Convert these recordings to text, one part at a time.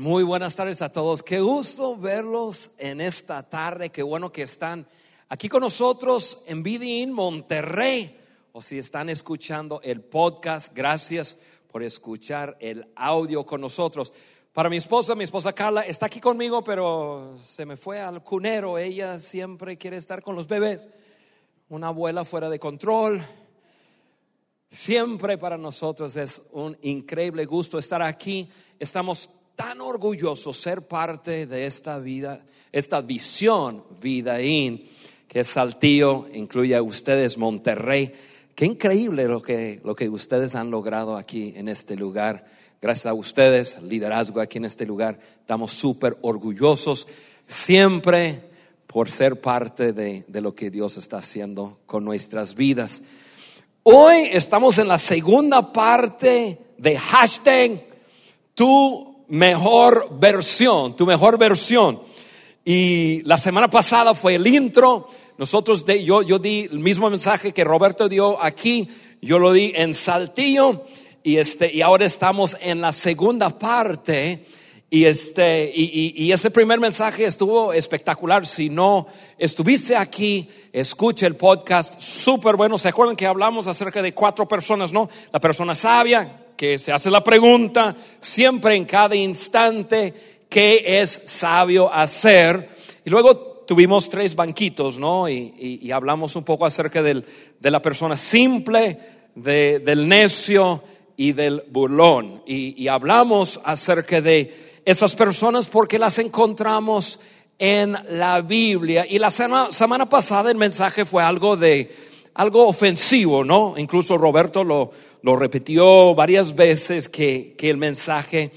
Muy buenas tardes a todos. Qué gusto verlos en esta tarde. Qué bueno que están aquí con nosotros en Vidin, Monterrey. O si están escuchando el podcast, gracias por escuchar el audio con nosotros. Para mi esposa, mi esposa Carla está aquí conmigo, pero se me fue al cunero. Ella siempre quiere estar con los bebés. Una abuela fuera de control. Siempre para nosotros es un increíble gusto estar aquí. Estamos tan orgulloso ser parte de esta vida, esta visión Vidaín, que es Saltillo, incluye a ustedes Monterrey. Qué increíble lo que, lo que ustedes han logrado aquí en este lugar. Gracias a ustedes, liderazgo aquí en este lugar. Estamos súper orgullosos siempre por ser parte de, de lo que Dios está haciendo con nuestras vidas. Hoy estamos en la segunda parte de hashtag tu mejor versión, tu mejor versión. Y la semana pasada fue el intro. Nosotros, yo, yo di el mismo mensaje que Roberto dio aquí, yo lo di en Saltillo y, este, y ahora estamos en la segunda parte. Y, este, y, y, ese primer mensaje estuvo espectacular. Si no estuviste aquí, escuche el podcast, súper bueno. ¿Se acuerdan que hablamos acerca de cuatro personas, no? La persona sabia, que se hace la pregunta siempre en cada instante, ¿qué es sabio hacer? Y luego tuvimos tres banquitos, ¿no? Y, hablamos un poco acerca del, de la persona simple, de, del necio y del burlón. Y, y hablamos acerca de esas personas porque las encontramos en la Biblia. Y la semana pasada el mensaje fue algo de algo ofensivo, ¿no? Incluso Roberto lo, lo repitió varias veces que, que el mensaje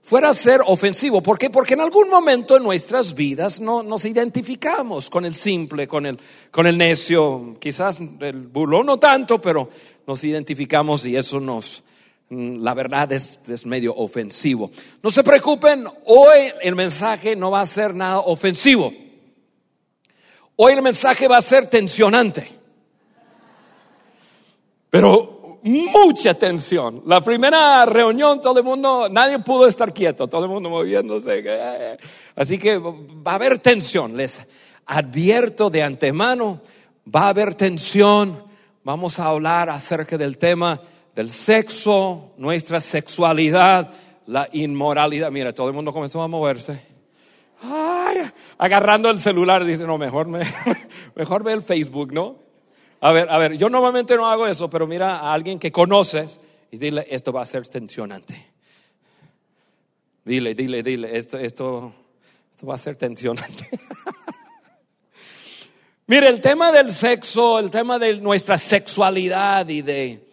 fuera a ser ofensivo. ¿Por qué? Porque en algún momento en nuestras vidas no nos identificamos con el simple, con el, con el necio, quizás el burlón no tanto, pero nos identificamos y eso nos, mm, la verdad es, es medio ofensivo. No se preocupen, hoy el mensaje no va a ser nada ofensivo. Hoy el mensaje va a ser tensionante. Pero mucha tensión. La primera reunión, todo el mundo, nadie pudo estar quieto, todo el mundo moviéndose. Así que va a haber tensión. Les advierto de antemano, va a haber tensión. Vamos a hablar acerca del tema del sexo, nuestra sexualidad, la inmoralidad. Mira, todo el mundo comenzó a moverse. Agarrando el celular, dice, no, mejor, me, mejor ve el Facebook, ¿no? A ver, a ver, yo normalmente no hago eso, pero mira a alguien que conoces y dile, esto va a ser tensionante. Dile, dile, dile, esto, esto, esto va a ser tensionante. Mire, el tema del sexo, el tema de nuestra sexualidad y de,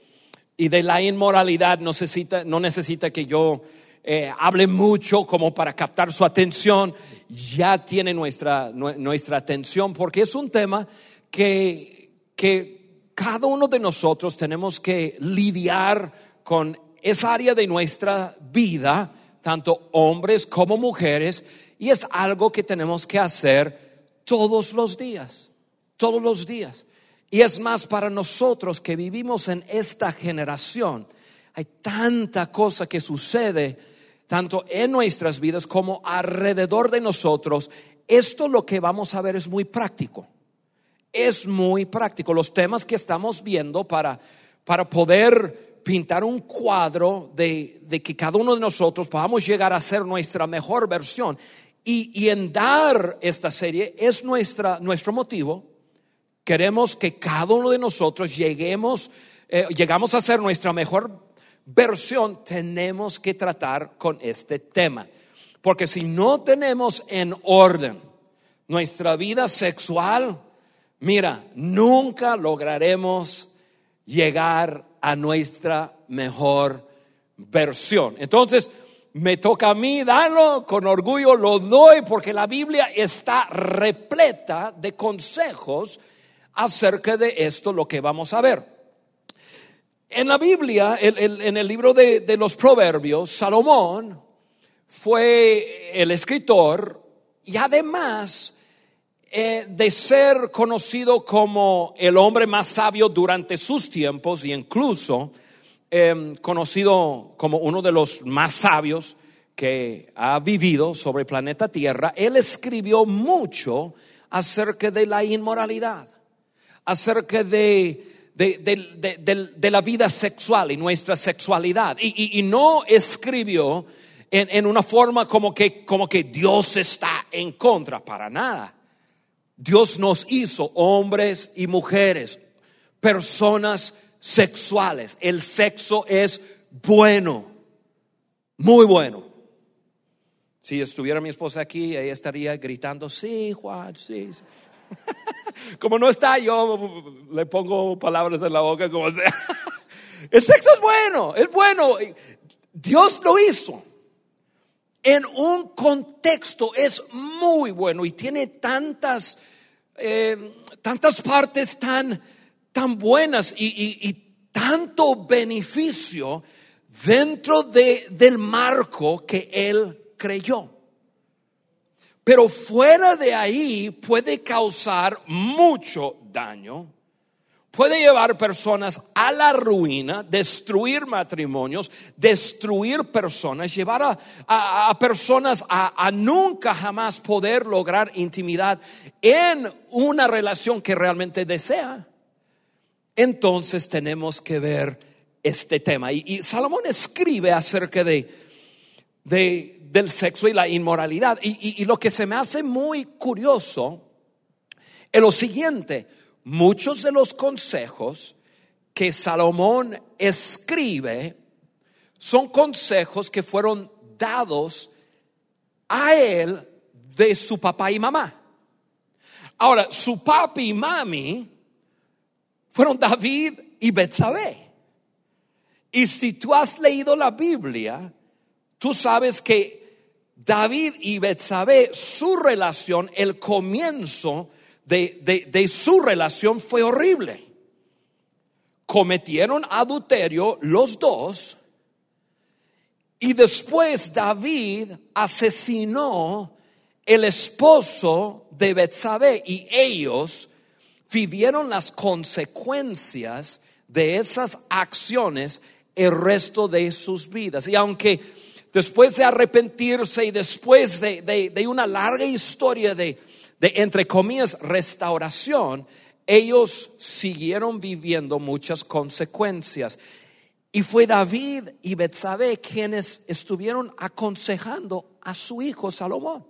y de la inmoralidad no necesita, no necesita que yo eh, hable mucho como para captar su atención. Ya tiene nuestra, nuestra atención porque es un tema que que cada uno de nosotros tenemos que lidiar con esa área de nuestra vida, tanto hombres como mujeres, y es algo que tenemos que hacer todos los días, todos los días. Y es más para nosotros que vivimos en esta generación, hay tanta cosa que sucede, tanto en nuestras vidas como alrededor de nosotros. Esto lo que vamos a ver es muy práctico es muy práctico. Los temas que estamos viendo para, para poder pintar un cuadro de, de, que cada uno de nosotros podamos llegar a ser nuestra mejor versión. Y, y en dar esta serie es nuestra, nuestro motivo. Queremos que cada uno de nosotros lleguemos, eh, llegamos a ser nuestra mejor versión. Tenemos que tratar con este tema. Porque si no tenemos en orden nuestra vida sexual, mira, nunca lograremos llegar a nuestra mejor versión. Entonces, me toca a mí darlo, con orgullo lo doy, porque la Biblia está repleta de consejos acerca de esto, lo que vamos a ver. En la Biblia, en el libro de, de los Proverbios, Salomón fue el escritor y además eh, de ser conocido como el hombre más sabio durante sus tiempos y incluso em, conocido como uno de los más sabios que ha vivido sobre el planeta Tierra, él escribió mucho acerca de la inmoralidad, acerca de, de, la vida sexual y nuestra sexualidad. Y, no escribió en, en, una forma como que, como que Dios está en contra, para nada. Dios nos hizo hombres y mujeres, personas sexuales. El sexo es bueno, muy bueno. Si estuviera mi esposa aquí, ella estaría gritando, sí, Juan, sí. como no está, yo le pongo palabras en la boca como sea. El sexo es bueno, es bueno. Dios lo hizo. En un contexto es muy bueno y tiene tantas, eh, tantas partes tan, tan buenas y, tanto beneficio dentro de, del marco que Él creyó. Pero fuera de ahí puede causar mucho daño, puede llevar personas a la ruina, destruir matrimonios, destruir personas, llevar a, personas a, a, nunca jamás poder lograr intimidad en una relación que realmente desea. Entonces tenemos que ver este tema. Y, Salomón escribe acerca de, de del sexo y la inmoralidad. Y, lo que se me hace muy curioso es lo siguiente, muchos de los consejos que Salomón escribe son consejos que fueron dados a él de su papá y mamá. Ahora, su papi y mami fueron David y Betsabé. Y si tú has leído la Biblia, tú sabes que David y Betsabé, su relación, el comienzo de, de, su relación fue horrible. Cometieron adulterio los dos y después David asesinó el esposo de Betsabé y ellos vivieron las consecuencias de esas acciones el resto de sus vidas. Y aunque después de arrepentirse y después de, una larga historia de, entre comillas, restauración, ellos siguieron viviendo muchas consecuencias. Y fue David y Betsabé quienes estuvieron aconsejando a su hijo Salomón.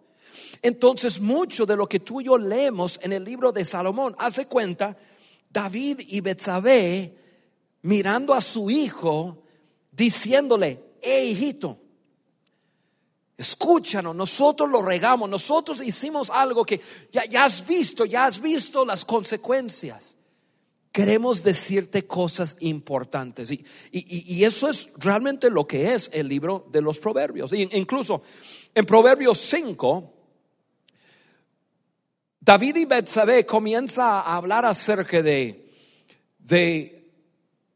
Entonces, mucho de lo que tú y yo leemos en el libro de Salomón, hace cuenta, David y Betsabé mirando a su hijo, diciéndole, hey hijito, Escúchanos, nosotros lo regamos, nosotros hicimos algo que ya, has visto, ya has visto las consecuencias. Queremos decirte cosas importantes. Y, y, eso es realmente lo que es el libro de los proverbios. Y incluso en Proverbios 5, David y Betsabé comienza a hablar acerca de, de,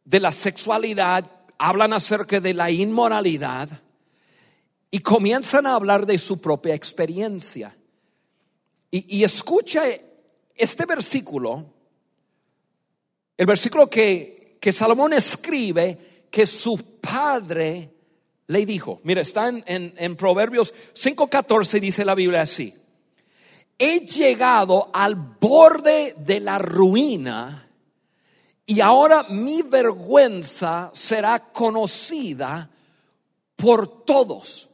de la sexualidad, hablan acerca de la inmoralidad y comienzan a hablar de su propia experiencia. Y, escucha este versículo, el versículo que, que, Salomón escribe que su padre le dijo. Mira, está en, en, en Proverbios 5.14, dice la Biblia así. He llegado al borde de la ruina y ahora mi vergüenza será conocida por todos.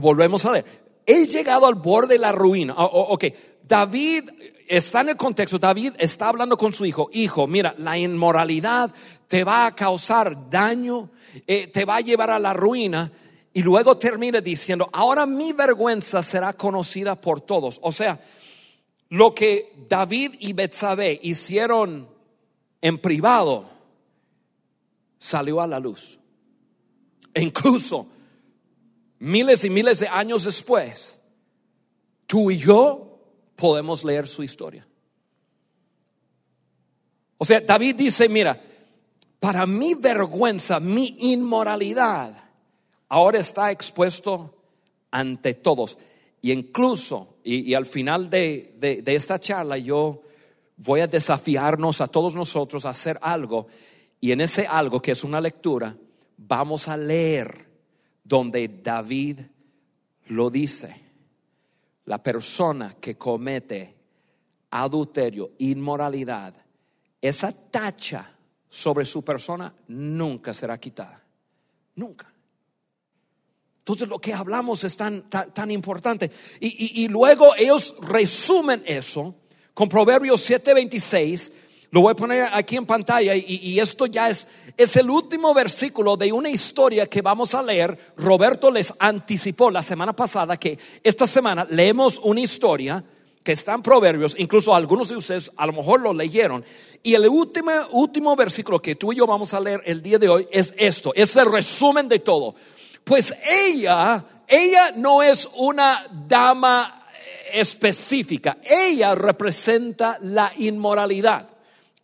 Volvemos a leer. He llegado al borde de la ruina. Oh, ok, David está en el contexto, David está hablando con su hijo, hijo, mira, la inmoralidad te va a causar daño, eh, te va a llevar a la ruina. Y luego termina diciendo, ahora mi vergüenza será conocida por todos. O sea, lo que David y Betsabé hicieron en privado salió a la luz. E incluso miles y miles de años después, tú y yo podemos leer su historia. O sea, David dice, mira, para mi vergüenza, mi inmoralidad, ahora está expuesto ante todos. Y incluso, y, al final de, de esta charla, yo voy a desafiarnos a todos nosotros a hacer algo. Y en ese algo, que es una lectura, vamos a leer donde David lo dice. La persona que comete adulterio, inmoralidad, esa tacha sobre su persona nunca será quitada. Nunca. Entonces lo que hablamos es tan, tan, importante. Y, luego ellos resumen eso con Proverbios 7:26. Lo voy a poner aquí en pantalla y, esto ya es, es el último versículo de una historia que vamos a leer. Roberto les anticipó la semana pasada que esta semana leemos una historia que está en Proverbios, incluso algunos de ustedes a lo mejor lo leyeron. Y el último, último versículo que tú y yo vamos a leer el día de hoy es esto, es el resumen de todo. Pues ella, ella no es una dama específica, ella representa la inmoralidad.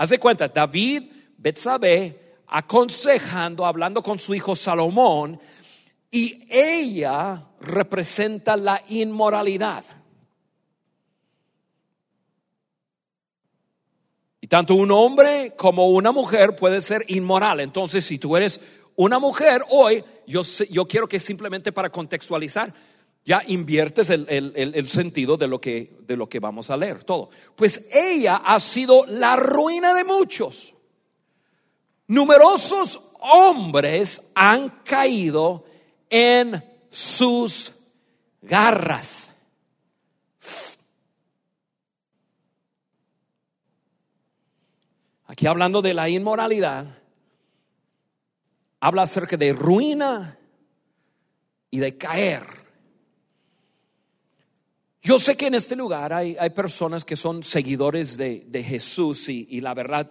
Hace cuenta, David, Betsabé, aconsejando, hablando con su hijo Salomón, y ella representa la inmoralidad. Y tanto un hombre como una mujer puede ser inmoral. Entonces, si tú eres una mujer hoy, yo, yo quiero que simplemente para contextualizar, ya inviertes el, sentido de lo, que, de lo que vamos a leer, todo. Pues ella ha sido la ruina de muchos. Numerosos hombres han caído en sus garras. Aquí hablando de la inmoralidad, habla acerca de ruina y de caer. Yo sé que en este lugar hay, hay personas que son seguidores de, Jesús y, y la verdad,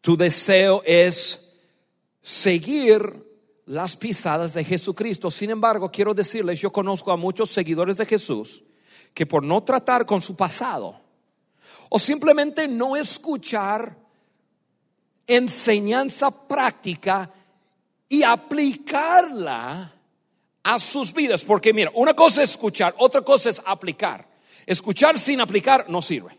tu deseo es seguir las pisadas de Jesucristo. Sin embargo, quiero decirles, yo conozco a muchos seguidores de Jesús que por no tratar con su pasado o simplemente no escuchar enseñanza práctica y aplicarla a sus vidas. Porque mira, una cosa es escuchar, otra cosa es aplicar. Escuchar sin aplicar no sirve.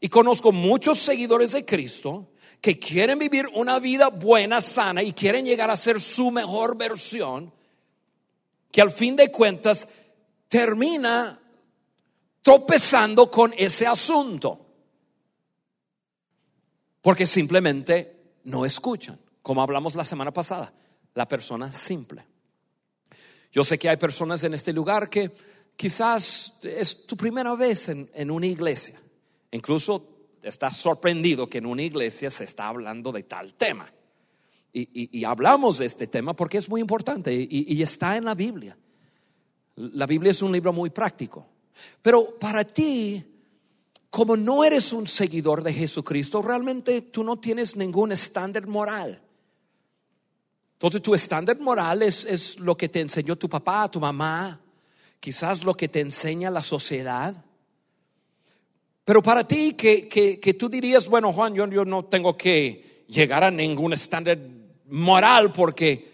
Y conozco muchos seguidores de Cristo que quieren vivir una vida buena, sana y quieren llegar a ser su mejor versión, que al fin de cuentas termina tropezando con ese asunto. Porque simplemente no escuchan como hablamos la semana pasada, la persona simple. Yo sé que hay personas en este lugar que quizás es tu primera vez en, una iglesia. Incluso estás sorprendido que en una iglesia se está hablando de tal tema. Y, hablamos de este tema porque es muy importante y está en la Biblia. La Biblia es un libro muy práctico. Pero para ti, como no eres un seguidor de Jesucristo, realmente tú no tienes ningún estándar moral. Entonces tu estándar moral es, lo que te enseñó tu papá, tu mamá, quizás lo que te enseña la sociedad. Pero para ti que, que, tú dirías, bueno Juan, yo, yo, no tengo que llegar a ningún estándar moral porque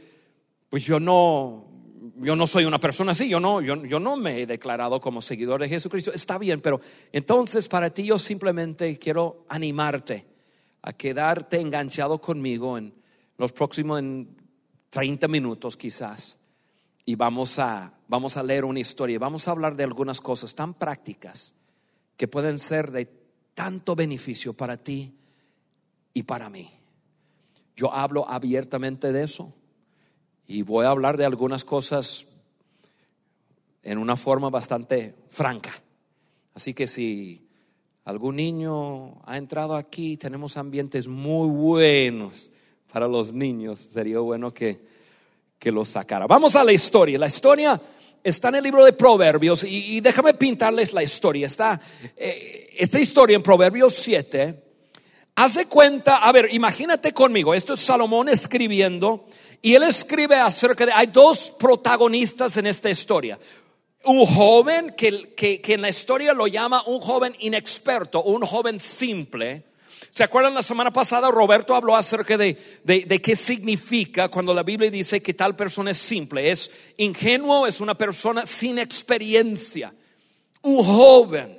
pues yo no, yo no soy una persona así, yo no, yo, yo no me he declarado como seguidor de Jesucristo. Está bien, pero entonces para ti yo simplemente quiero animarte a quedarte enganchado conmigo en los próximos 30 minutos quizás y vamos a, vamos a leer una historia, vamos a hablar de algunas cosas tan prácticas que pueden ser de tanto beneficio para ti y para mí. Yo hablo abiertamente de eso y voy a hablar de algunas cosas en una forma bastante franca. Así que si algún niño ha entrado aquí, tenemos ambientes muy buenos para los niños, sería bueno que, que los sacara. Vamos a la historia. La historia está en el libro de Proverbios y, déjame pintarles la historia. Está eh, esta historia en Proverbios 7. Hace cuenta, a ver, imagínate conmigo, esto es Salomón escribiendo y él escribe acerca de, hay dos protagonistas en esta historia. Un joven que, que, que en la historia lo llama un joven inexperto, un joven simple ¿Se acuerdan la semana pasada? Roberto habló acerca de, de, qué significa cuando la Biblia dice que tal persona es simple. Es ingenuo, es una persona sin experiencia. Un joven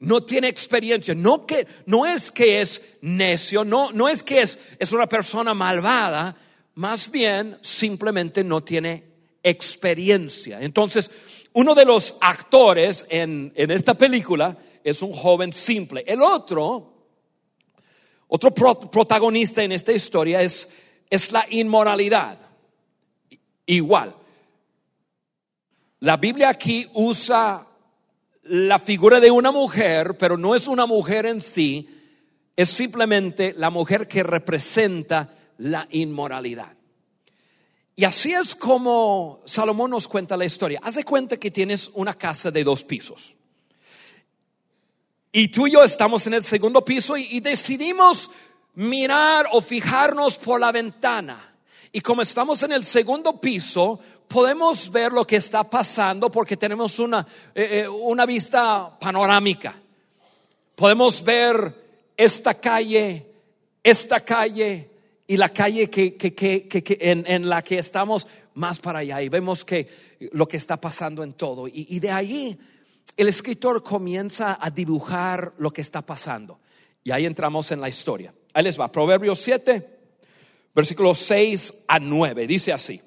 no tiene experiencia. No, que, no es que es necio, no, no es que es, es una persona malvada, más bien simplemente no tiene experiencia. Entonces, uno de los actores en, esta película es un joven simple. El otro, otro protagonista en esta historia es, es la inmoralidad. Igual. La Biblia aquí usa la figura de una mujer, pero no es una mujer en sí, es simplemente la mujer que representa la inmoralidad. Y así es como Salomón nos cuenta la historia. Haz de cuenta que tienes una casa de dos pisos. Y tú y yo estamos en el segundo piso y, decidimos mirar o fijarnos por la ventana. Y como estamos en el segundo piso, podemos ver lo que está pasando porque tenemos una, eh, eh, una vista panorámica. Podemos ver esta calle, esta calle, y la calle que, en, la que estamos más para allá y vemos que lo que está pasando en todo. Y, de ahí el escritor comienza a dibujar lo que está pasando. Y ahí entramos en la historia. Ahí les va, Proverbios 7, versículos 6 a 9. Dice así.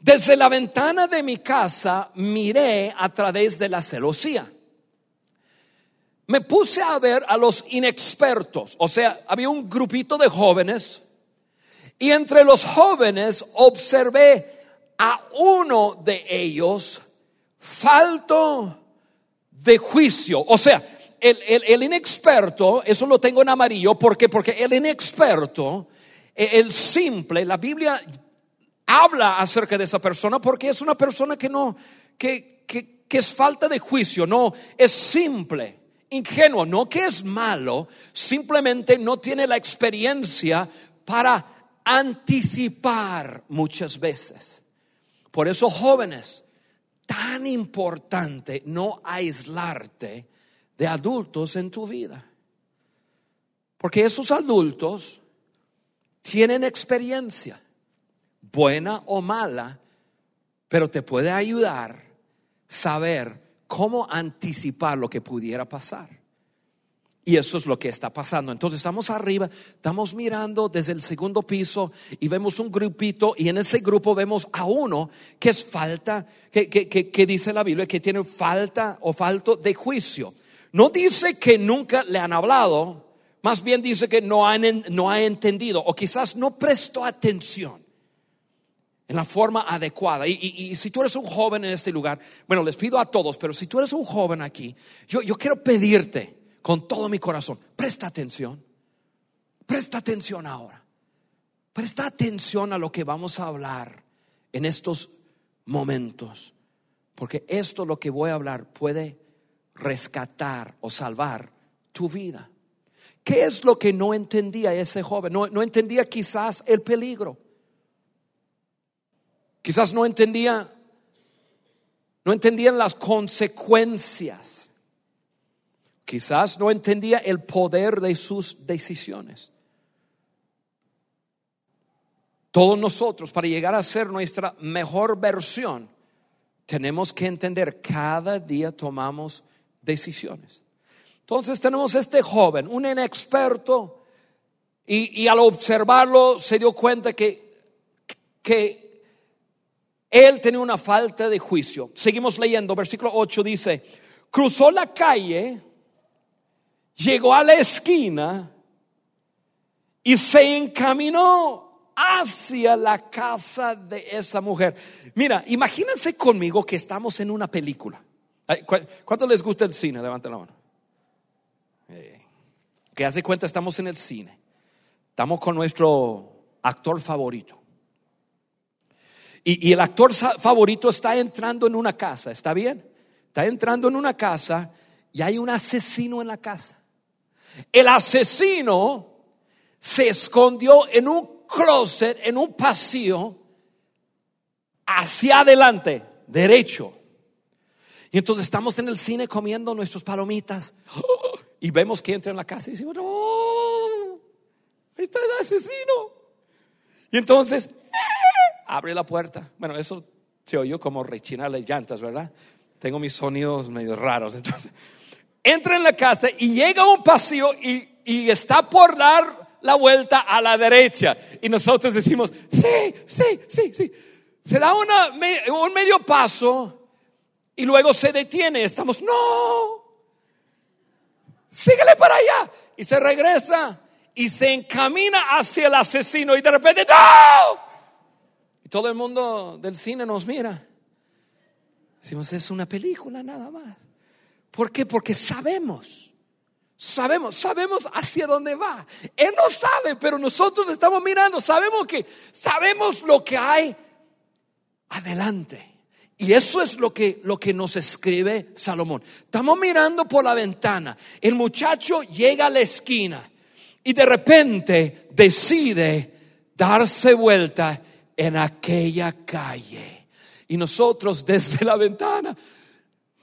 Desde la ventana de mi casa miré a través de la celosía. Me puse a ver a los inexpertos, o sea, había un grupito de jóvenes y entre los jóvenes observé a uno de ellos falto de juicio. O sea, el, inexperto, eso lo tengo en amarillo, ¿por Porque el inexperto, e, el simple, la Biblia habla acerca de esa persona porque es una persona que no, que, que, que es falta de juicio, no, es simple ingenuo, no que es malo, simplemente no tiene la experiencia para anticipar muchas veces. Por eso, jóvenes, tan importante no aislarte de adultos en tu vida. Porque esos adultos tienen experiencia, buena o mala, pero te puede ayudar saber cómo anticipar lo que pudiera pasar. Y eso es lo que está pasando. Entonces estamos arriba, estamos mirando desde el segundo piso y vemos un grupito y en ese grupo vemos a uno que es falta, que, que, dice la Biblia, que tiene falta o falto de juicio. No dice que nunca le han hablado, más bien dice que no, no ha entendido o quizás no prestó atención en la forma adecuada. Y, y, si tú eres un joven en este lugar, bueno, les pido a todos, pero si tú eres un joven aquí, yo, yo quiero pedirte con todo mi corazón. Presta atención. Presta atención ahora. Presta atención a lo que vamos a hablar en estos momentos. Porque esto lo que voy a hablar puede rescatar o salvar tu vida. ¿Qué es lo que no entendía ese joven? No, no entendía quizás el peligro. Quizás no entendía, no entendían las consecuencias Quizás no entendía el poder de sus decisiones. Todos nosotros, para llegar a ser nuestra mejor versión, tenemos que entender, cada día tomamos decisiones. Entonces tenemos este joven, un inexperto, y, al observarlo se dio cuenta que, que él tenía una falta de juicio. Seguimos leyendo, versículo 8 dice, cruzó la calle llegó a la esquina y se encaminó hacia la casa de esa mujer. Mira, imagínense conmigo que estamos en una película. ¿Cuánto les gusta el cine? Levanten la mano. Eh, que hace cuenta estamos en el cine. Estamos con nuestro actor favorito. Y, y, el actor favorito está entrando en una casa, ¿está bien? Está entrando en una casa y hay un asesino en la casa. El asesino se escondió en un closet, en un pasillo, hacia adelante, derecho. Y entonces estamos en el cine comiendo nuestras palomitas y vemos que entra en la casa y decimos, ¡Oh! Ahí está el asesino. Y entonces abre la puerta. Bueno, eso se oyó como rechinar las llantas, ¿verdad? Tengo mis sonidos medio raros. Entonces, entra en la casa y llega a un pasillo y, está por dar la vuelta a la derecha. Y nosotros decimos, sí, sí, sí, sí. Se da una, un medio paso y luego se detiene. Estamos, no, síguele para allá. Y se regresa y se encamina hacia el asesino y de repente, no. Y todo el mundo del cine nos mira. Decimos, es una película nada más. ¿Por qué? Porque sabemos. Sabemos, sabemos hacia dónde va. Él no sabe, pero nosotros estamos mirando, sabemos que sabemos lo que hay adelante. Y eso es lo que, lo que nos escribe Salomón. Estamos mirando por la ventana. El muchacho llega a la esquina y de repente decide darse vuelta en aquella calle. Y nosotros desde la ventana,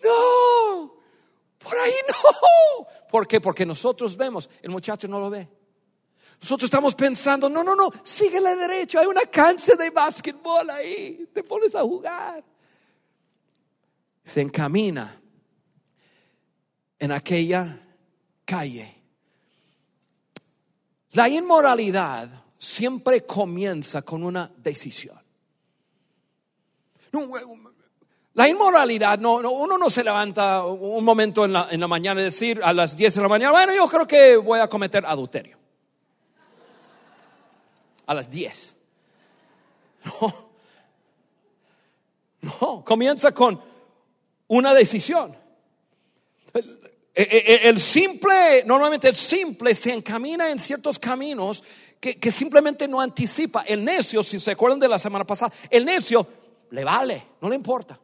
no, por ahí no. ¿Por qué? Porque nosotros vemos, el muchacho no lo ve. Nosotros estamos pensando, no, no, no, sigue la derecha, hay una cancha de básquetbol ahí, te pones a jugar se encamina en aquella calle. La inmoralidad siempre comienza con una decisión. La inmoralidad, no, uno no se levanta un momento en la, mañana y decir a las 10 de la mañana, bueno, yo creo que voy a cometer adulterio. A las 10. No. No, comienza con una decisión. El simple, normalmente el simple se encamina en ciertos caminos que, simplemente no anticipa. El necio, si se acuerdan de la semana pasada, el necio le vale, no le importa.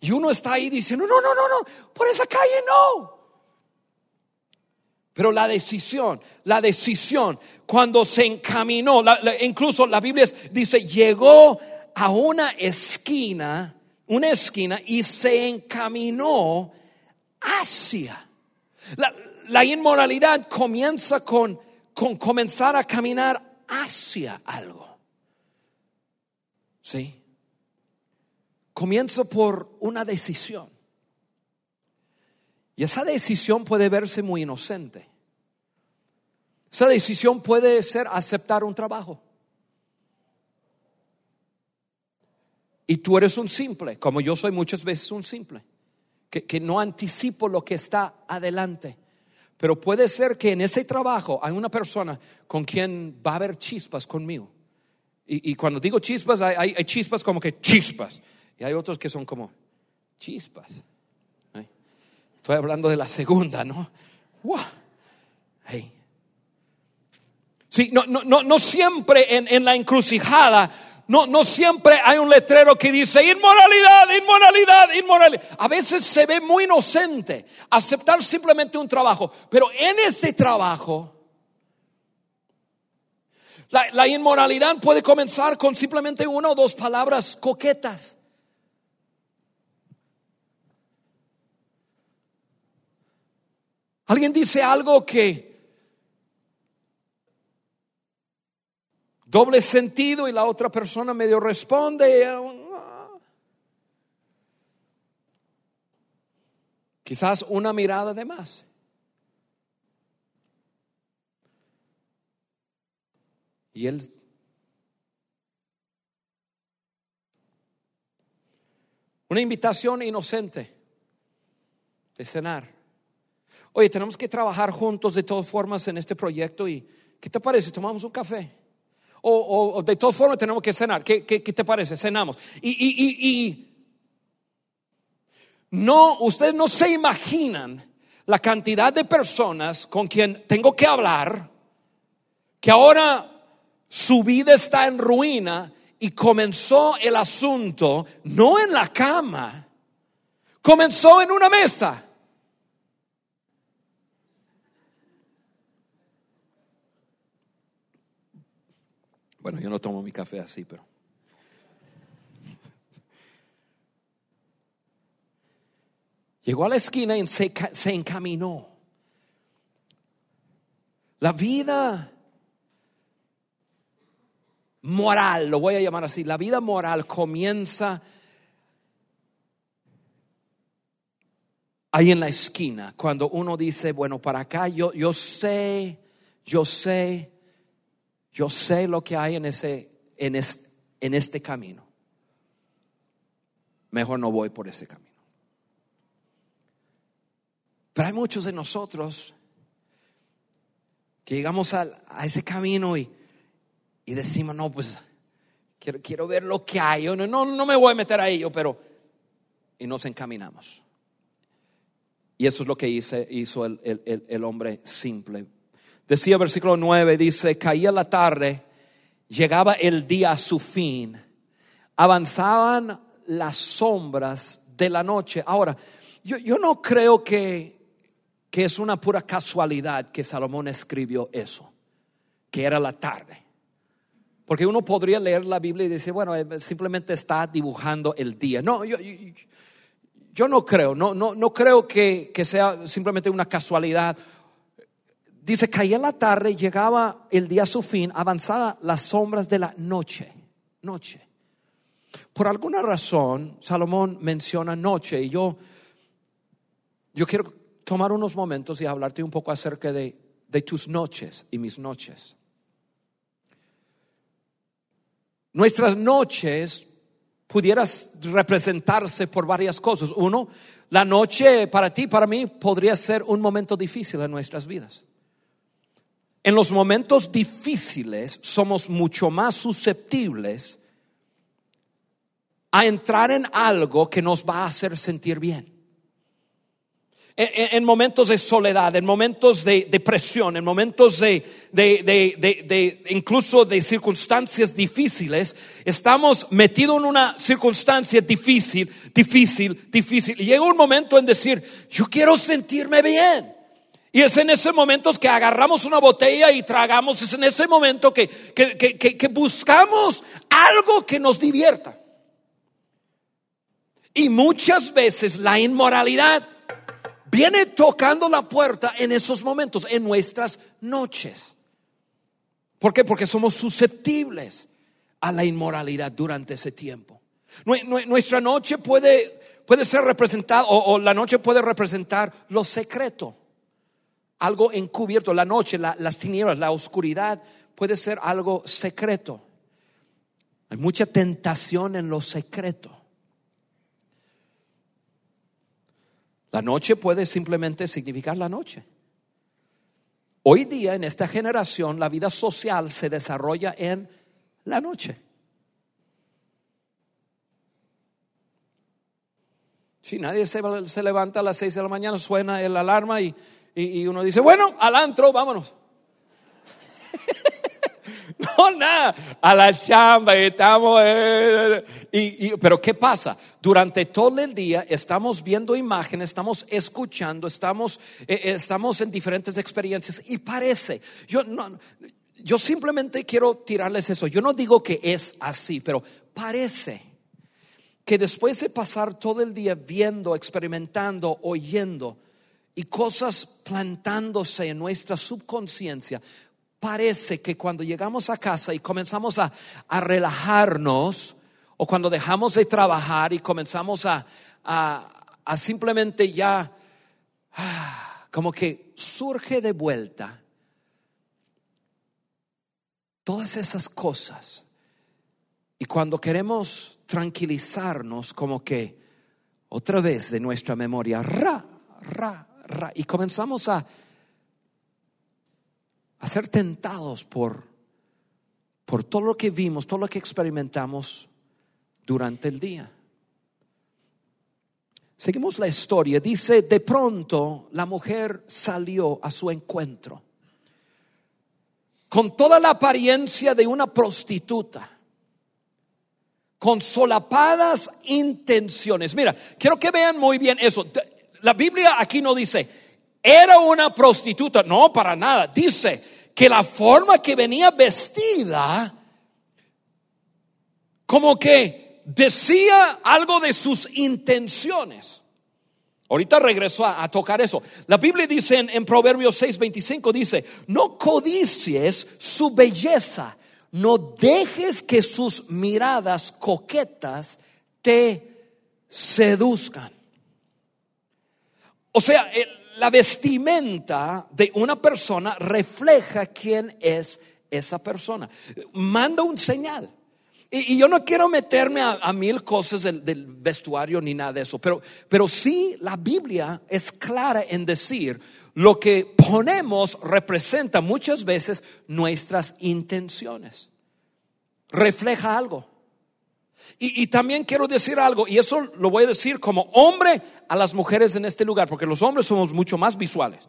Y uno está ahí diciendo, no, no, no, no, por esa calle no. Pero la decisión, la decisión, cuando se encaminó, incluso la Biblia dice, llegó a una esquina una esquina y se encaminó hacia. La, inmoralidad comienza con, con comenzar a caminar hacia algo. ¿Sí? Comienza por una decisión. Y esa decisión puede verse muy inocente. Esa decisión puede ser aceptar un trabajo. Y tú eres un simple, como yo soy muchas veces un simple, que, no anticipo lo que está adelante. Pero puede ser que en ese trabajo hay una persona con quien va a haber chispas conmigo. Y, cuando digo chispas, hay, chispas como que chispas. Y hay otros que son como chispas. Estoy hablando de la segunda, ¿no? ¡Wow! Sí, no, no, no, no siempre en, en la encrucijada no, no siempre hay un letrero que dice inmoralidad, inmoralidad, inmoralidad. A veces se ve muy inocente aceptar simplemente un trabajo, pero en ese trabajo la, inmoralidad puede comenzar con simplemente una o dos palabras coquetas. Alguien dice algo que doble sentido y la otra persona medio responde. Quizás una mirada de más. Y él una invitación inocente de cenar. Oye, tenemos que trabajar juntos de todas formas en este proyecto y ¿qué te parece? Tomamos un café o, de todas formas tenemos que cenar. ¿Qué, te parece? Cenamos. Y, y, y, no, ustedes no se imaginan la cantidad de personas con quien tengo que hablar, que ahora su vida está en ruina y comenzó el asunto no en la cama, comenzó en una mesa. Bueno, yo no tomo mi café así, pero... Llegó a la esquina y se, se encaminó. La vida moral, lo voy a llamar así, la vida moral comienza ahí en la esquina, cuando uno dice, bueno, para acá yo, yo sé yo sé, yo sé lo que hay en, ese, en, en este camino. Mejor no voy por ese camino. Pero hay muchos de nosotros que llegamos a, ese camino y, y, decimos, no, pues quiero, quiero ver lo que hay. no, no, no me voy a meter a ello, pero... Y nos encaminamos. Y eso es lo que hizo el, el, hombre simple. Decía versículo 9, dice, caía la tarde, llegaba el día a su fin, avanzaban las sombras de la noche. Ahora, yo, yo no creo que, que es una pura casualidad que Salomón escribió eso, que era la tarde. Porque uno podría leer la Biblia y decir, bueno, eh, simplemente está dibujando el día. No, yo, yo no creo, no, no, no creo que, sea simplemente una casualidad. Dice, caía la tarde, llegaba el día a su fin, avanzada las sombras de la noche, noche. Por alguna razón, Salomón menciona noche y yo, yo quiero tomar unos momentos y hablarte un poco acerca de, de tus noches y mis noches. Nuestras noches pudieras representarse por varias cosas. Uno, la noche para ti, para mí, podría ser un momento difícil en nuestras vidas. En los momentos difíciles somos mucho más susceptibles a entrar en algo que nos va a hacer sentir bien en, momentos de soledad, en momentos de depresión, en momentos de, de, incluso de circunstancias difíciles, estamos metidos en una circunstancia difícil, difícil, difícil. Y llega un momento en decir, yo quiero sentirme bien. Y es en ese momento que agarramos una botella y tragamos, es en ese momento que, que, que, que buscamos algo que nos divierta. Y muchas veces la inmoralidad viene tocando la puerta en esos momentos, en nuestras noches. ¿Por qué? Porque somos susceptibles a la inmoralidad durante ese tiempo. Nuestra noche puede, puede ser representada, o, la noche puede representar lo secreto, algo encubierto. La noche, las tinieblas, la oscuridad puede ser algo secreto. Hay mucha tentación en lo secreto. La noche puede simplemente significar la noche. Hoy día en esta generación la vida social se desarrolla en la noche. Si nadie se, levanta a las seis de la mañana, suena el alarma y, y uno dice, bueno, al antro, vámonos. No, nada, a la chamba estamos. Eh, y, pero ¿qué pasa? Durante todo el día estamos viendo imágenes, estamos escuchando, estamos, eh, estamos en diferentes experiencias y parece, yo, no, yo simplemente quiero tirarles eso. Yo no digo que es así, pero parece que después de pasar todo el día viendo, experimentando, oyendo, y cosas plantándose en nuestra subconsciencia, parece que cuando llegamos a casa y comenzamos a, relajarnos, o cuando dejamos de trabajar y comenzamos a, a, simplemente ya, como que surge de vuelta todas esas cosas. Y cuando queremos tranquilizarnos, como que otra vez de nuestra memoria, ra, ra, y comenzamos a ser tentados por, por todo lo que vimos, todo lo que experimentamos durante el día. Seguimos la historia. Dice, de pronto la mujer salió a su encuentro con toda la apariencia de una prostituta, con solapadas intenciones. Mira, quiero que vean muy bien eso. La Biblia aquí no dice, era una prostituta. No, para nada. Dice que la forma que venía vestida, como que decía algo de sus intenciones. Ahorita regreso a, tocar eso. La Biblia dice en, en Proverbios 6:25, dice, no codicies su belleza, no dejes que sus miradas coquetas te seduzcan. O sea, el, la vestimenta de una persona refleja quién es esa persona. Manda un señal. Y, yo no quiero meterme a, mil cosas del, vestuario ni nada de eso, pero, pero sí la Biblia es clara en decir lo que ponemos representa muchas veces nuestras intenciones. Refleja algo. Y, también quiero decir algo, y eso lo voy a decir como hombre a las mujeres en este lugar, porque los hombres somos mucho más visuales.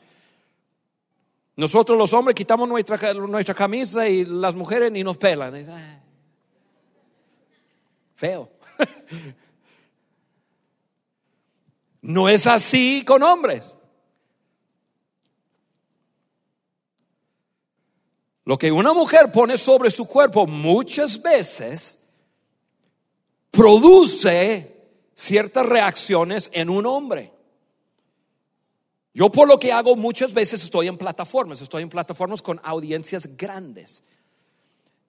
Nosotros los hombres quitamos nuestra, nuestra camisa y las mujeres ni nos pelan. Feo. No es así con hombres. Lo que una mujer pone sobre su cuerpo muchas veces produce ciertas reacciones en un hombre. Yo por lo que hago muchas veces estoy en plataformas, estoy en plataformas con audiencias grandes.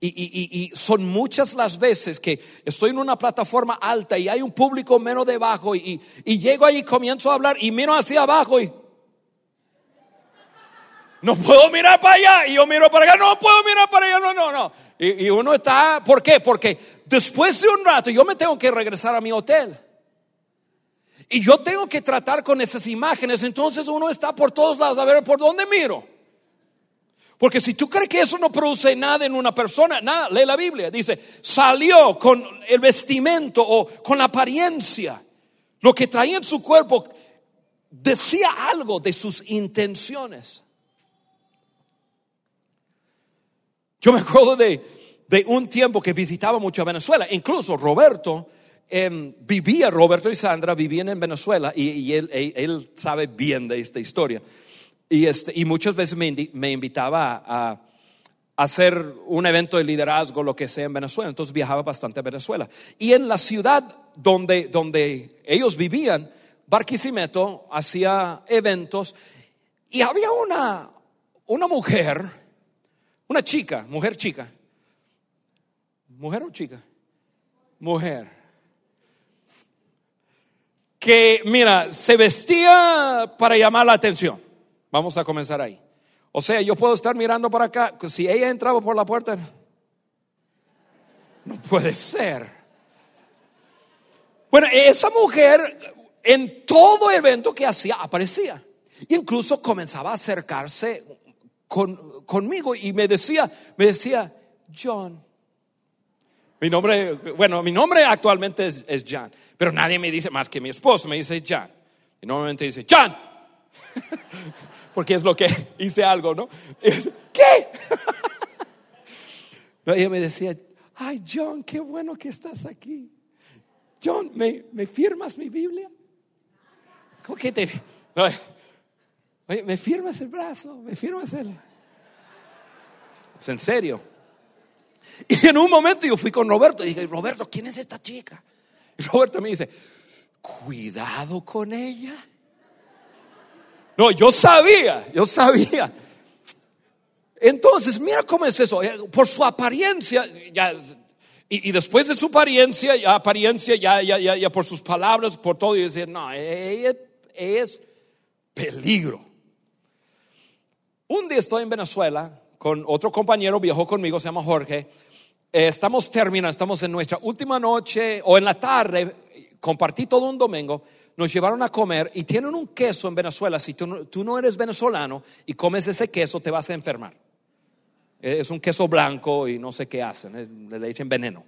Y, son muchas las veces que estoy en una plataforma alta y hay un público menos debajo y, llego ahí y comienzo a hablar y miro hacia abajo y no puedo mirar para allá y yo miro para acá, no puedo mirar para allá, no, no, no. Y, uno está, ¿por qué? Porque después de un rato yo me tengo que regresar a mi hotel. Y yo tengo que tratar con esas imágenes, entonces uno está por todos lados a ver por dónde miro. Porque si tú crees que eso no produce nada en una persona, nada, lee la Biblia, dice, salió con el vestimento o con la apariencia, lo que traía en su cuerpo, decía algo de sus intenciones. Yo me acuerdo de, un tiempo que visitaba mucho a Venezuela. Incluso Roberto em, vivía, Roberto y Sandra vivían en Venezuela y, él, sabe bien de esta historia. Y, este, muchas veces me, invitaba a, hacer un evento de liderazgo, lo que sea en Venezuela. Entonces viajaba bastante a Venezuela. Y en la ciudad donde, donde ellos vivían, Barquisimeto hacía eventos y había una, una mujer una chica, mujer chica. ¿Mujer o chica? Mujer. Que, mira, se vestía para llamar la atención. Vamos a comenzar ahí. O sea, yo puedo estar mirando para acá. Si ella entraba por la puerta, no puede ser. Bueno, esa mujer en todo evento que hacía aparecía. Incluso comenzaba a acercarse con, conmigo y me decía, me decía, John. Mi nombre, bueno, mi nombre actualmente es, John, pero nadie me dice más que mi esposo, me dice John. Y normalmente dice, John. Porque es lo que hice algo, ¿no? ¿Qué? ella me decía, ay John, qué bueno que estás aquí. John, ¿me, me firmas mi Biblia? ¿Cómo que te... Oye, ¿me firmas el brazo? ¿Me firmas el...? Es en serio. Y en un momento yo fui con Roberto y dije, Roberto, ¿quién es esta chica? Y Roberto me dice, cuidado con ella. No, yo sabía, yo sabía. Entonces, mira cómo es eso. Eh, por su apariencia, y, después de su apariencia, ya apariencia, ya, ya, ya, ya por sus palabras, por todo, y decir, no, ella es peligro. Un día estoy en Venezuela con otro compañero, viajó conmigo, se llama Jorge. Eh, estamos terminando, estamos en nuestra última noche o en la tarde, compartí todo un domingo, nos llevaron a comer y tienen un queso en Venezuela. Si tú no, eres venezolano y comes ese queso, te vas a enfermar. Es un queso blanco y no sé qué hacen, eh, le echan veneno.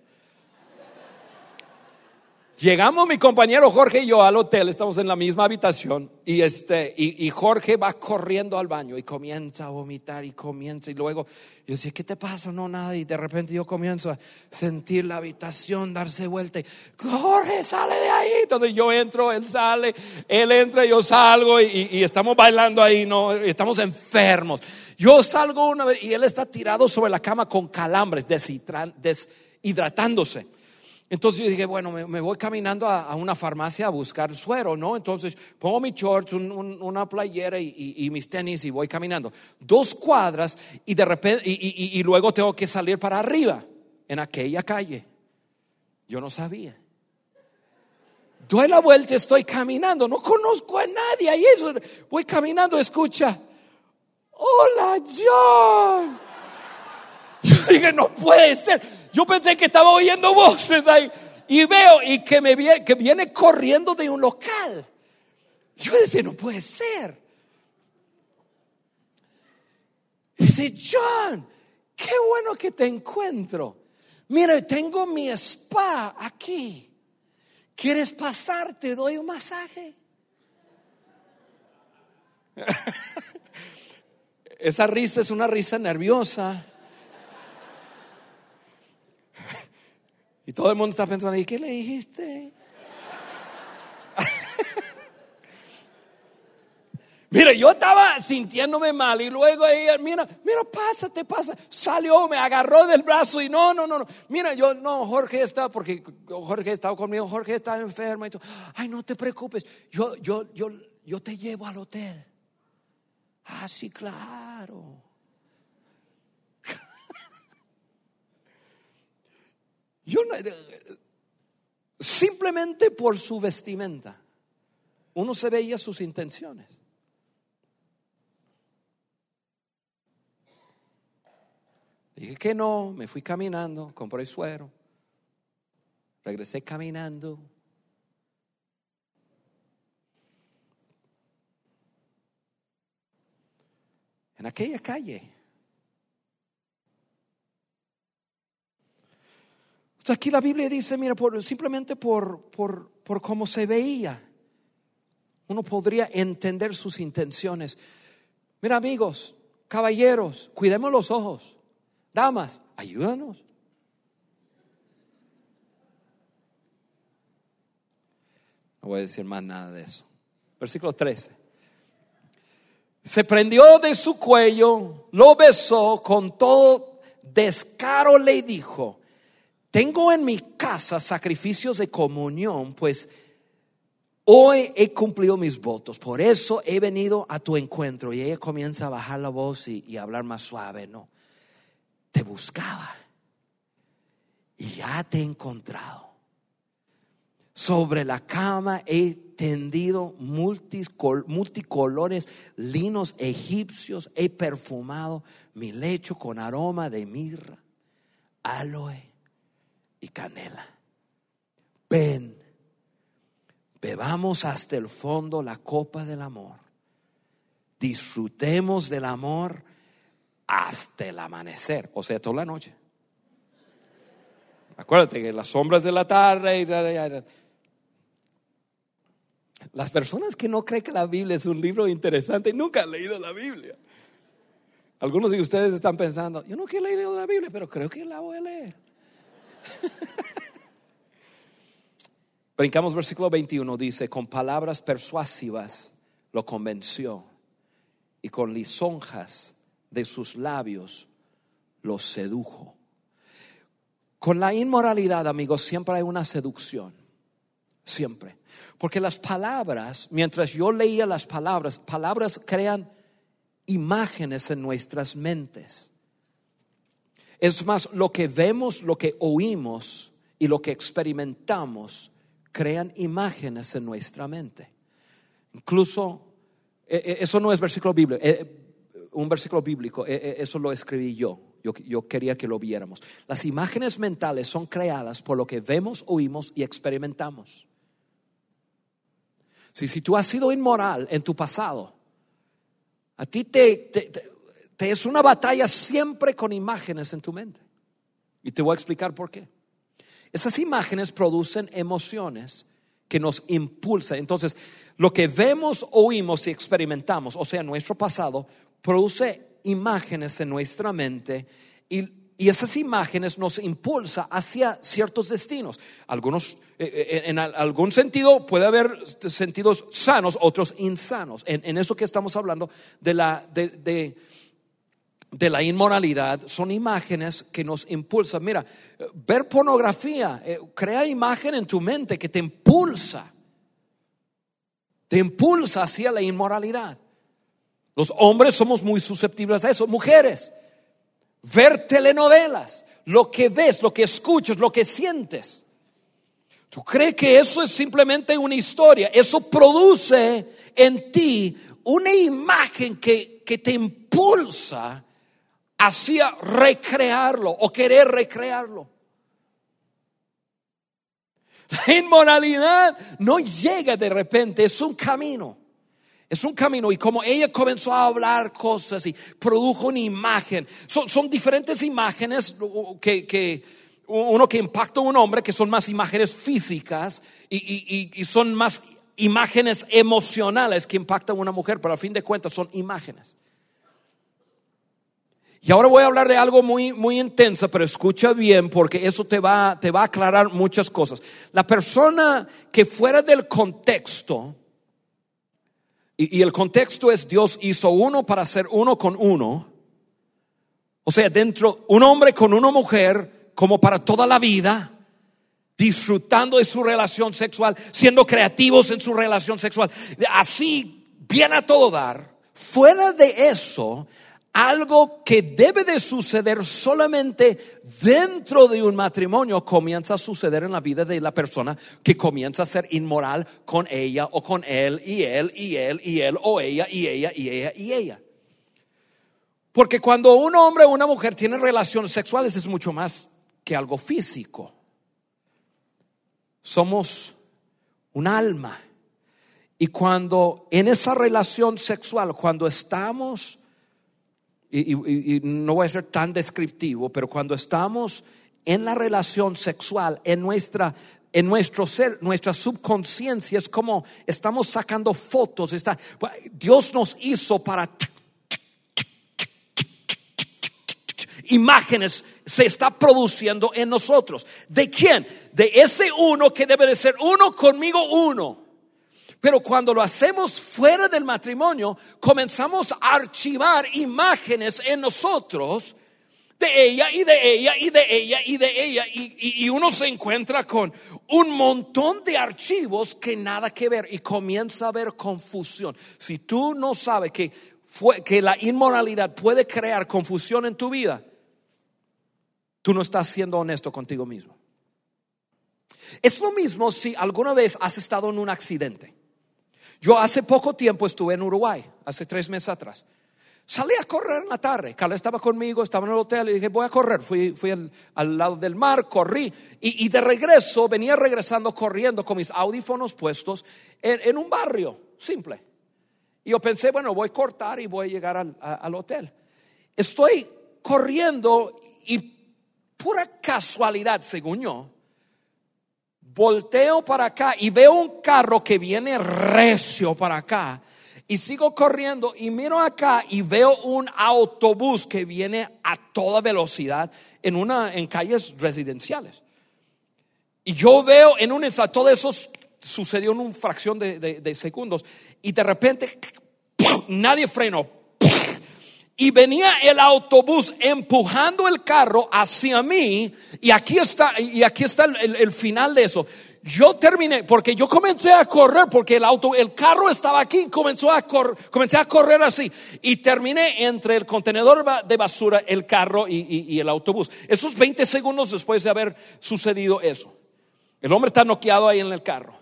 Llegamos mi compañero Jorge y yo al hotel, estamos en la misma habitación y este y, Jorge va corriendo al baño y comienza a vomitar y comienza y luego yo decía, ¿qué te pasa? No, nada y de repente yo comienzo a sentir la habitación darse vuelta y Jorge sale de ahí, entonces yo entro, él sale, él entra, yo salgo y, estamos bailando ahí, no, estamos enfermos. Yo salgo una vez y él está tirado sobre la cama con calambres, deshidratándose. Entonces yo dije, bueno, me, voy caminando a, una farmacia a buscar suero, ¿no? Entonces pongo mi shorts, una playera y, mis tenis y voy caminando. Dos cuadras y de repente, y, luego tengo que salir para arriba, en aquella calle. Yo no sabía. doy la vuelta, estoy caminando, no conozco a nadie. Ahí voy caminando, escucha. Hola, John. Yo dije, no puede ser. Yo pensé que estaba oyendo voces ahí. Y veo y que me viene, que viene corriendo de un local. Yo decía, no puede ser. Dice, John, qué bueno que te encuentro. Mira, tengo mi spa aquí. ¿Quieres pasar? Te doy un masaje. Esa risa es una risa nerviosa. Y todo el mundo está pensando, ¿y qué le dijiste? Mira, yo estaba sintiéndome mal y luego ella, mira, mira, pásate, pasa. Salió, me agarró del brazo y no, no, no, no. Mira, yo, no, Jorge está, porque Jorge estaba conmigo, Jorge está enfermo y todo. Ay, no te preocupes, yo, yo, yo, yo te llevo al hotel. Ah, sí, claro. Yo simplemente por su vestimenta, uno se veía sus intenciones. Dije que no, me fui caminando, compré suero, regresé caminando. En aquella calle aquí la Biblia dice, mira, simplemente por, por, por cómo se veía, uno podría entender sus intenciones. Mira amigos, caballeros, cuidemos los ojos. Damas, ayúdanos. No voy a decir más nada de eso. Versículo 13. Se prendió de su cuello, lo besó, con todo descaro le dijo, tengo en mi casa sacrificios de comunión, pues hoy he cumplido mis votos, por eso he venido a tu encuentro. Y ella comienza a bajar la voz y, hablar más suave, ¿no? Te buscaba y ya te he encontrado. Sobre la cama he tendido multicolores linos egipcios, he perfumado mi lecho con aroma de mirra, aloe y canela. Ven, bebamos hasta el fondo la copa del amor. Disfrutemos del amor hasta el amanecer, o sea, toda la noche. Acuérdate que las sombras de la tarde. Las personas que no creen que la Biblia es un libro interesante nunca han leído la Biblia. Algunos de ustedes están pensando, yo no he leído la Biblia, pero creo que la voy a leer. Brincamos versículo 21, dice, con palabras persuasivas lo convenció y con lisonjas de sus labios lo sedujo. Con la inmoralidad, amigos, siempre hay una seducción. Siempre. Porque las palabras, mientras yo leía las palabras, palabras crean imágenes en nuestras mentes. Es más, lo que vemos, lo que oímos y lo que experimentamos crean imágenes en nuestra mente. Incluso, e, e, eso no es versículo bíblico, e, un versículo bíblico, eso lo escribí yo. yo. Yo quería que lo viéramos. Las imágenes mentales son creadas por lo que vemos, oímos y experimentamos. Si, si tú has sido inmoral en tu pasado, a ti te es una batalla siempre con imágenes en tu mente. Y te voy a explicar por qué. Esas imágenes producen emociones que nos impulsan. Entonces, lo que vemos, oímos y experimentamos, o sea, nuestro pasado, produce imágenes en nuestra mente y, esas imágenes nos impulsa hacia ciertos destinos. Algunos, eh, eh, en, algún sentido puede haber sentidos sanos, otros insanos. En, eso que estamos hablando de la... de la inmoralidad son imágenes que nos impulsan. Mira, ver pornografía eh, crea imagen en tu mente que te impulsa. Te impulsa hacia la inmoralidad. Los hombres somos muy susceptibles a eso. Mujeres, ver telenovelas, lo que ves, lo que escuchas, lo que sientes. Tú crees que eso es simplemente una historia. Eso produce en ti una imagen que, que te impulsa hacia recrearlo o querer recrearlo. La inmoralidad no llega de repente, es un camino. Es un camino y como ella comenzó a hablar cosas y produjo una imagen, son, diferentes imágenes que, uno que impacta a un hombre, que son más imágenes físicas y, y son más imágenes emocionales que impactan a una mujer, pero a fin de cuentas son imágenes. Y ahora voy a hablar de algo muy, muy intenso, pero escucha bien porque eso te va, te va a aclarar muchas cosas. La persona que fuera del contexto, y, y el contexto es Dios hizo uno para ser uno con uno, o sea, dentro, un hombre con una mujer como para toda la vida, disfrutando de su relación sexual, siendo creativos en su relación sexual, así, bien a todo dar. Fuera de eso, algo que debe de suceder solamente dentro de un matrimonio comienza a suceder en la vida de la persona que comienza a ser inmoral con ella o con él y él y él y él o ella y ella y ella y ella. Porque cuando un hombre o una mujer tiene relaciones sexuales es mucho más que algo físico. Somos un alma. Y cuando en esa relación sexual, cuando estamos y, no voy a ser tan descriptivo, pero cuando estamos en la relación sexual, en nuestra en nuestro ser, nuestra subconsciencia es como estamos sacando fotos. Está, Dios nos hizo para imágenes se está produciendo en nosotros. ¿De quién? De ese uno que debe de ser uno conmigo uno. Pero cuando lo hacemos fuera del matrimonio, comenzamos a archivar imágenes en nosotros de ella y de ella y de ella y de ella. Y, uno se encuentra con un montón de archivos que nada que ver y comienza a haber confusión. Si tú no sabes que, fue, que la inmoralidad puede crear confusión en tu vida, tú no estás siendo honesto contigo mismo. Es lo mismo si alguna vez has estado en un accidente. Yo hace poco tiempo estuve en Uruguay, hace tres meses atrás. Salí a correr en la tarde. Carla estaba conmigo, estaba en el hotel y dije, voy a correr. Fui, fui al, lado del mar, corrí. Y, de regreso, venía regresando corriendo con mis audífonos puestos en, un barrio simple. Y yo pensé, bueno, voy a cortar y voy a llegar al, al hotel. Estoy corriendo y pura casualidad, según yo, volteo para acá y veo un carro que viene recio para acá. Y sigo corriendo y miro acá y veo un autobús que viene a toda velocidad en una en calles residenciales. Y yo veo en un instante, todo eso sucedió en una fracción de, de segundos. Y de repente, nadie frenó, y venía el autobús empujando el carro hacia mí y aquí está y aquí está el, final de eso. Yo terminé porque yo comencé a correr porque el auto el carro estaba aquí, comenzó a comencé a correr así y terminé entre el contenedor de basura, el carro y, y el autobús. Esos 20 segundos después de haber sucedido eso. El hombre está noqueado ahí en el carro.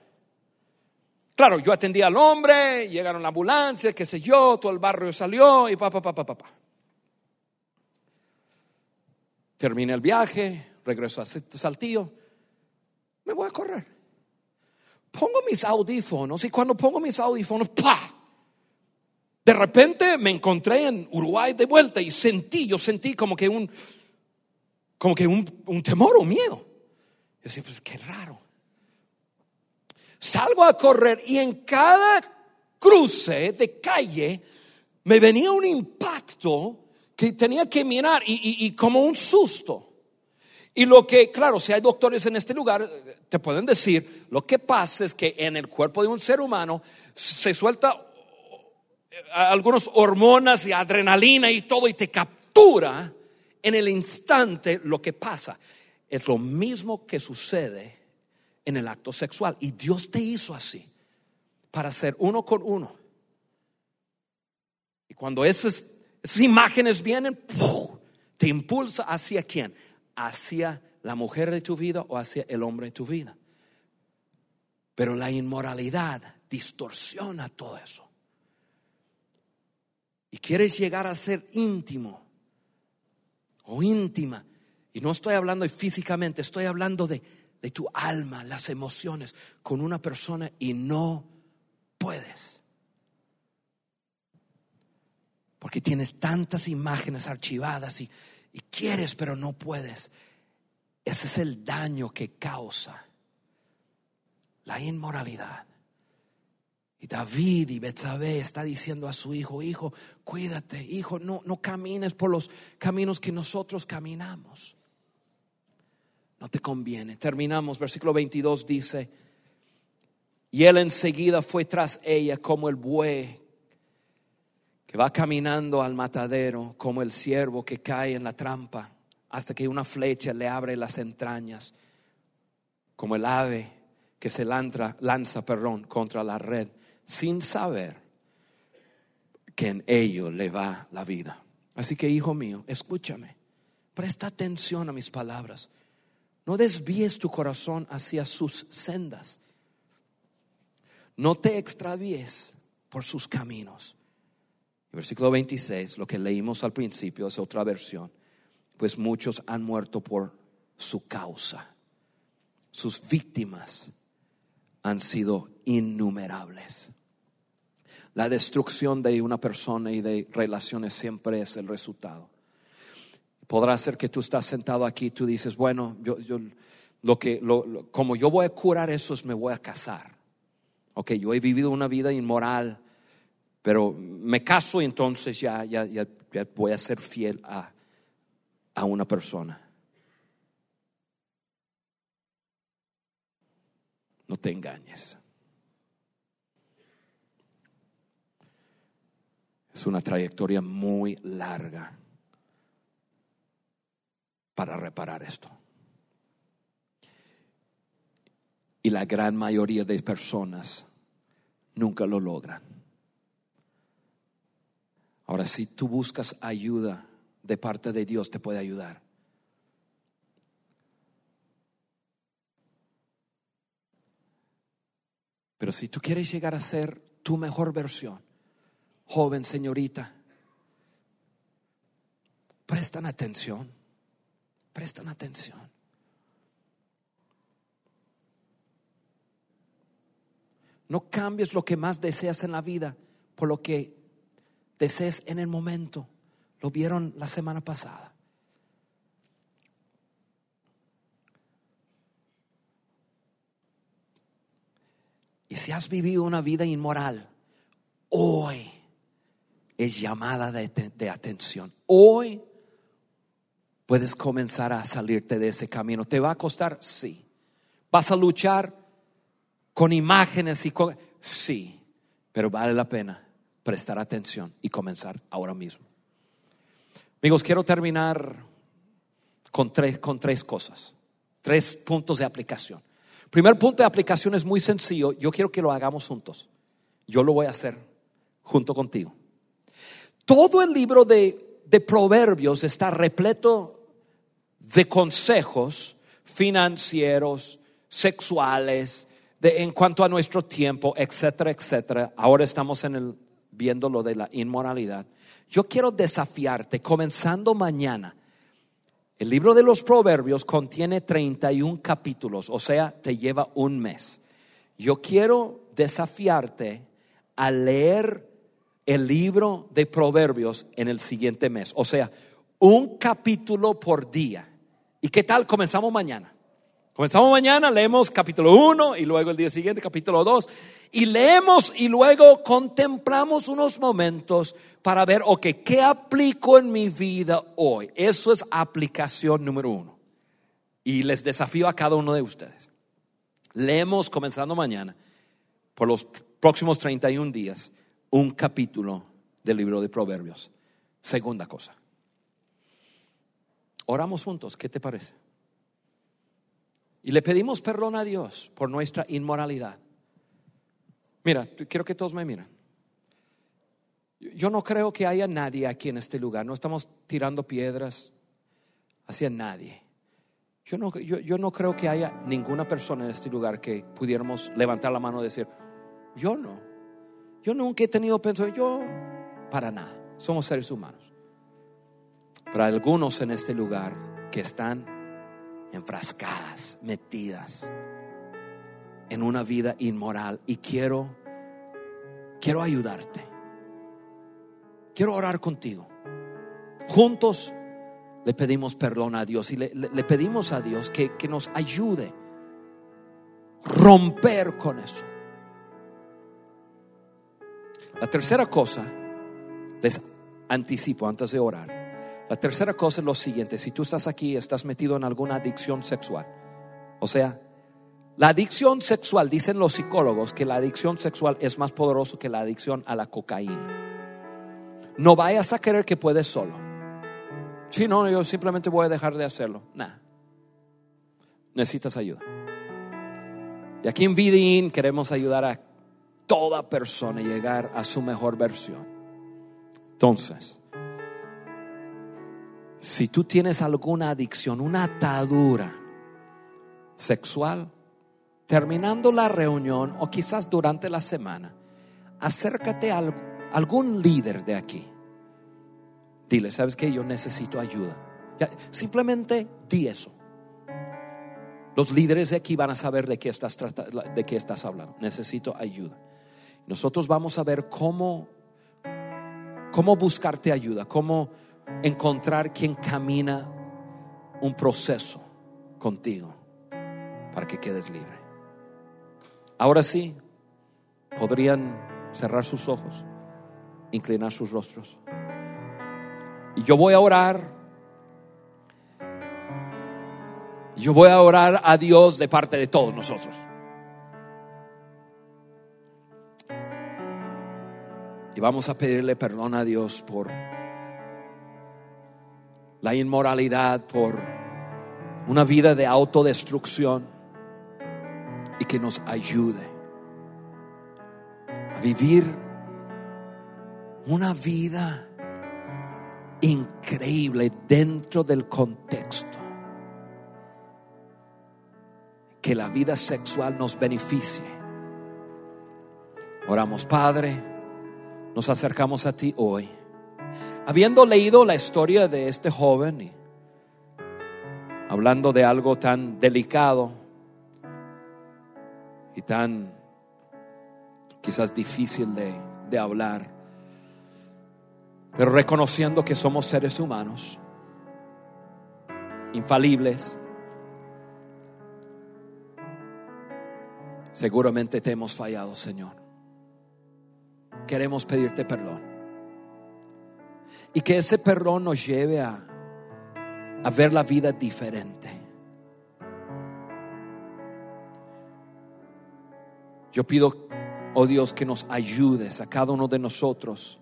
Claro, yo atendí al hombre, llegaron la ambulancia, qué sé yo, todo el barrio salió y pa, pa, pa, pa, pa. Terminé el viaje, regreso a Saltillo, me voy a correr. Pongo mis audífonos y cuando pongo mis audífonos, ¡pa! De repente me encontré en Uruguay de vuelta y sentí, yo sentí como que un, como que un, un temor o miedo. Yo decía, pues qué raro. Salgo a correr y en cada cruce de calle me venía un impacto que tenía que mirar y, como un susto. Y lo que, claro, si hay doctores en este lugar, te pueden decir, lo que pasa es que en el cuerpo de un ser humano se suelta eh, algunas hormonas y adrenalina y todo y te captura en el instante lo que pasa. Es lo mismo que sucede en el acto sexual. Y Dios te hizo así, para ser uno con uno. Y cuando esas, imágenes vienen, te impulsa hacia quién? Hacia la mujer de tu vida o hacia el hombre de tu vida. Pero la inmoralidad distorsiona todo eso. Y quieres llegar a ser íntimo o íntima. Y no estoy hablando físicamente, estoy hablando de, de tu alma, las emociones con una persona y no puedes. Porque tienes tantas imágenes archivadas y, quieres pero no puedes. Ese es el daño que causa la inmoralidad. Y David y Betsabé está diciendo a su hijo, hijo, cuídate, hijo, no, no camines por los caminos que nosotros caminamos. No te conviene. Terminamos, versículo 22 dice, y él enseguida fue tras ella como el buey que va caminando al matadero, como el ciervo que cae en la trampa, hasta que una flecha le abre las entrañas, como el ave que se lanza, lanza contra la red, sin saber que en ello le va la vida. Así que, hijo mío, escúchame, presta atención a mis palabras. No desvíes tu corazón hacia sus sendas. No te extravíes por sus caminos. versículo 26, lo que leímos al principio es otra versión. Pues muchos han muerto por su causa. Sus víctimas han sido innumerables. La destrucción de una persona y de relaciones siempre es el resultado. Podrá ser que tú estás sentado aquí y tú dices, bueno, yo, yo lo que, lo, como yo voy a curar eso es me voy a casar. Ok, yo he vivido una vida inmoral, pero me caso y entonces ya, ya, ya, voy a ser fiel a, a una persona. No te engañes. Es una trayectoria muy larga para reparar esto. Y la gran mayoría de personas nunca lo logran. Ahora, si tú buscas ayuda de parte de Dios, te puede ayudar. Pero si tú quieres llegar a ser tu mejor versión, joven señorita, prestan atención prestan atención. No cambies lo que más deseas en la vida por lo que desees en el momento. Lo vieron la semana pasada. Y si has vivido una vida inmoral, hoy es llamada de, de atención. Hoy puedes comenzar a salirte de ese camino. ¿Te va a costar? Sí. ¿Vas a luchar con imágenes y con... Sí, pero vale la pena prestar atención y comenzar ahora mismo. Amigos, quiero terminar con tres, con tres cosas, tres puntos de aplicación. Primer punto de aplicación es muy sencillo, yo quiero que lo hagamos juntos. Yo lo voy a hacer junto contigo. Todo el libro de, de Proverbios está repleto de consejos financieros, sexuales, de, en cuanto a nuestro tiempo, etcétera, etcétera. Ahora estamos en el, viendo lo de la inmoralidad. Yo quiero desafiarte, comenzando mañana. El libro de los Proverbios contiene 31 capítulos, o sea, te lleva un mes. Yo quiero desafiarte a leer el libro de Proverbios en el siguiente mes, o sea, un capítulo por día. ¿Y qué tal? Comenzamos mañana. Comenzamos mañana, leemos capítulo 1 y luego el día siguiente capítulo 2. Y leemos y luego contemplamos unos momentos para ver, ok, ¿qué aplico en mi vida hoy? Eso es aplicación número uno. Y les desafío a cada uno de ustedes. Leemos comenzando mañana, por los próximos 31 días, un capítulo del libro de Proverbios. Segunda cosa. Oramos juntos, ¿qué te parece? Y le pedimos perdón a Dios por nuestra inmoralidad. Mira, quiero que todos me miren. Yo no creo que haya nadie aquí en este lugar. No estamos tirando piedras hacia nadie. Yo no, yo, yo no creo que haya ninguna persona en este lugar que pudiéramos levantar la mano y decir, yo no. Yo nunca he tenido pensamiento, yo para nada. Somos seres humanos. Hay algunos en este lugar que están enfrascadas, metidas en una vida inmoral y quiero quiero ayudarte. Quiero orar contigo. Juntos le pedimos perdón a Dios y le, le pedimos a Dios que, que nos ayude romper con eso. La tercera cosa, les anticipo antes de orar, la tercera cosa es lo siguiente, si tú estás aquí, estás metido en alguna adicción sexual, o sea, la adicción sexual, dicen los psicólogos que la adicción sexual es más poderoso que la adicción a la cocaína. No vayas a creer que puedes solo. Si no, yo simplemente voy a dejar de hacerlo. Nada. Necesitas ayuda. Y aquí en Vidin queremos ayudar a toda persona a llegar a su mejor versión. Entonces, si tú tienes alguna adicción, una atadura sexual, terminando la reunión o quizás durante la semana, acércate a algún líder de aquí. Dile, ¿sabes qué? Yo necesito ayuda. simplemente di eso. Los líderes de aquí van a saber de qué estás, de qué estás hablando. Necesito ayuda. Nosotros vamos a ver cómo, cómo buscarte ayuda, cómo encontrar quien camina un proceso contigo para que quedes libre. Ahora sí, podrían cerrar sus ojos, inclinar sus rostros. Y yo voy a orar. Yo voy a orar a Dios de parte de todos nosotros. Y vamos a pedirle perdón a Dios por la inmoralidad, por una vida de autodestrucción y que nos ayude a vivir una vida increíble dentro del contexto. Que la vida sexual nos beneficie. Oramos, Padre, nos acercamos a ti hoy. Habiendo leído la historia de este joven y hablando de algo tan delicado, y tan quizás difícil de, de hablar, pero reconociendo que somos seres humanos, infalibles, seguramente te hemos fallado, Señor. Queremos pedirte perdón. Y que ese perdón nos lleve a, a ver la vida diferente. Yo pido, oh Dios, que nos ayudes a cada uno de nosotros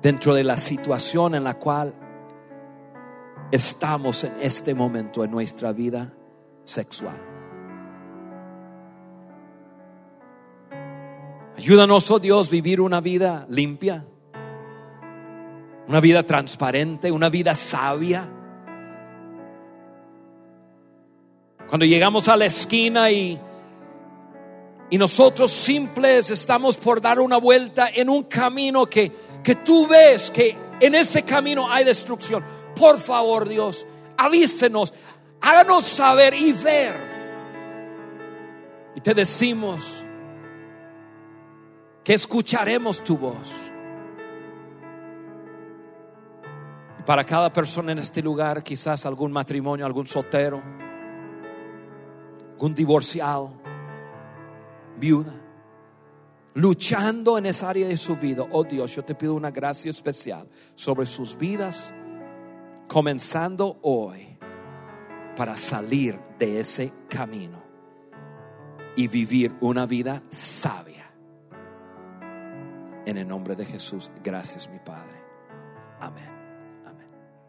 dentro de la situación en la cual estamos en este momento en nuestra vida sexual. Ayúdanos, oh Dios, vivir una vida limpia, una vida transparente, una vida sabia. Cuando llegamos a la esquina y y nosotros simples estamos por dar una vuelta en un camino que, que tú ves que en ese camino hay destrucción. Por favor, Dios, avísenos, háganos saber y ver. Y te decimos que escucharemos tu voz. Para cada persona en este lugar, quizás algún matrimonio, algún soltero, algún divorciado viuda, luchando en esa área de su vida. Oh Dios, yo te pido una gracia especial sobre sus vidas, comenzando hoy, para salir de ese camino y vivir una vida sabia. En el nombre de Jesús, gracias mi Padre. Amén.